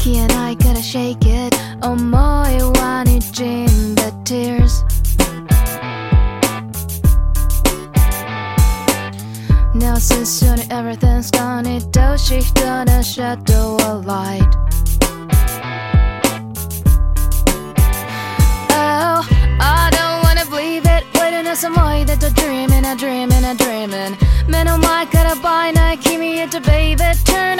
Ricky and I gotta shake it. Oh, 어머이와는 in the tears? Now since soon everything's gone It does shift on a shadow of light. Oh, I don't wanna believe it. Waiting on some way that I'm dreaming, I'm dreaming, I'm Man, oh my, gotta buy now Give me it to baby, turn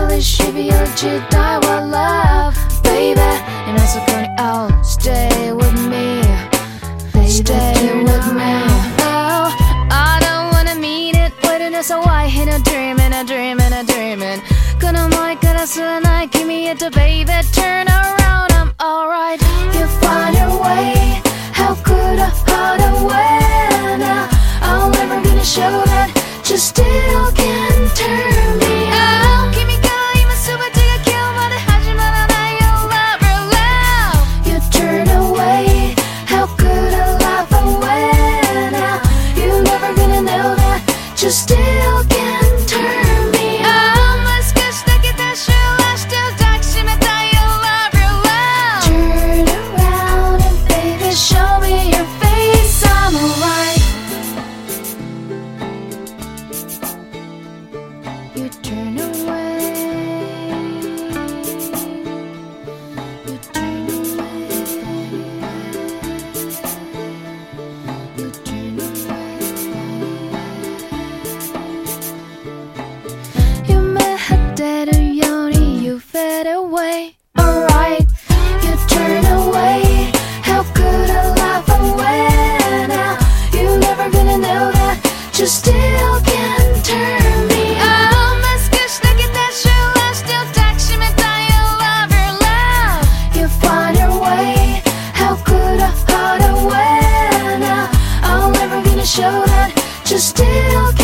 mentally should be a Jedi What love, baby. And I'm so funny, oh, stay with me baby, Stay with me. Oh, I don't wanna mean it Waiting as a white in a dream And a dream and a dream And gonna my gonna so night Give me it to baby Turn around, I'm alright. You find your way. How could I hide away? still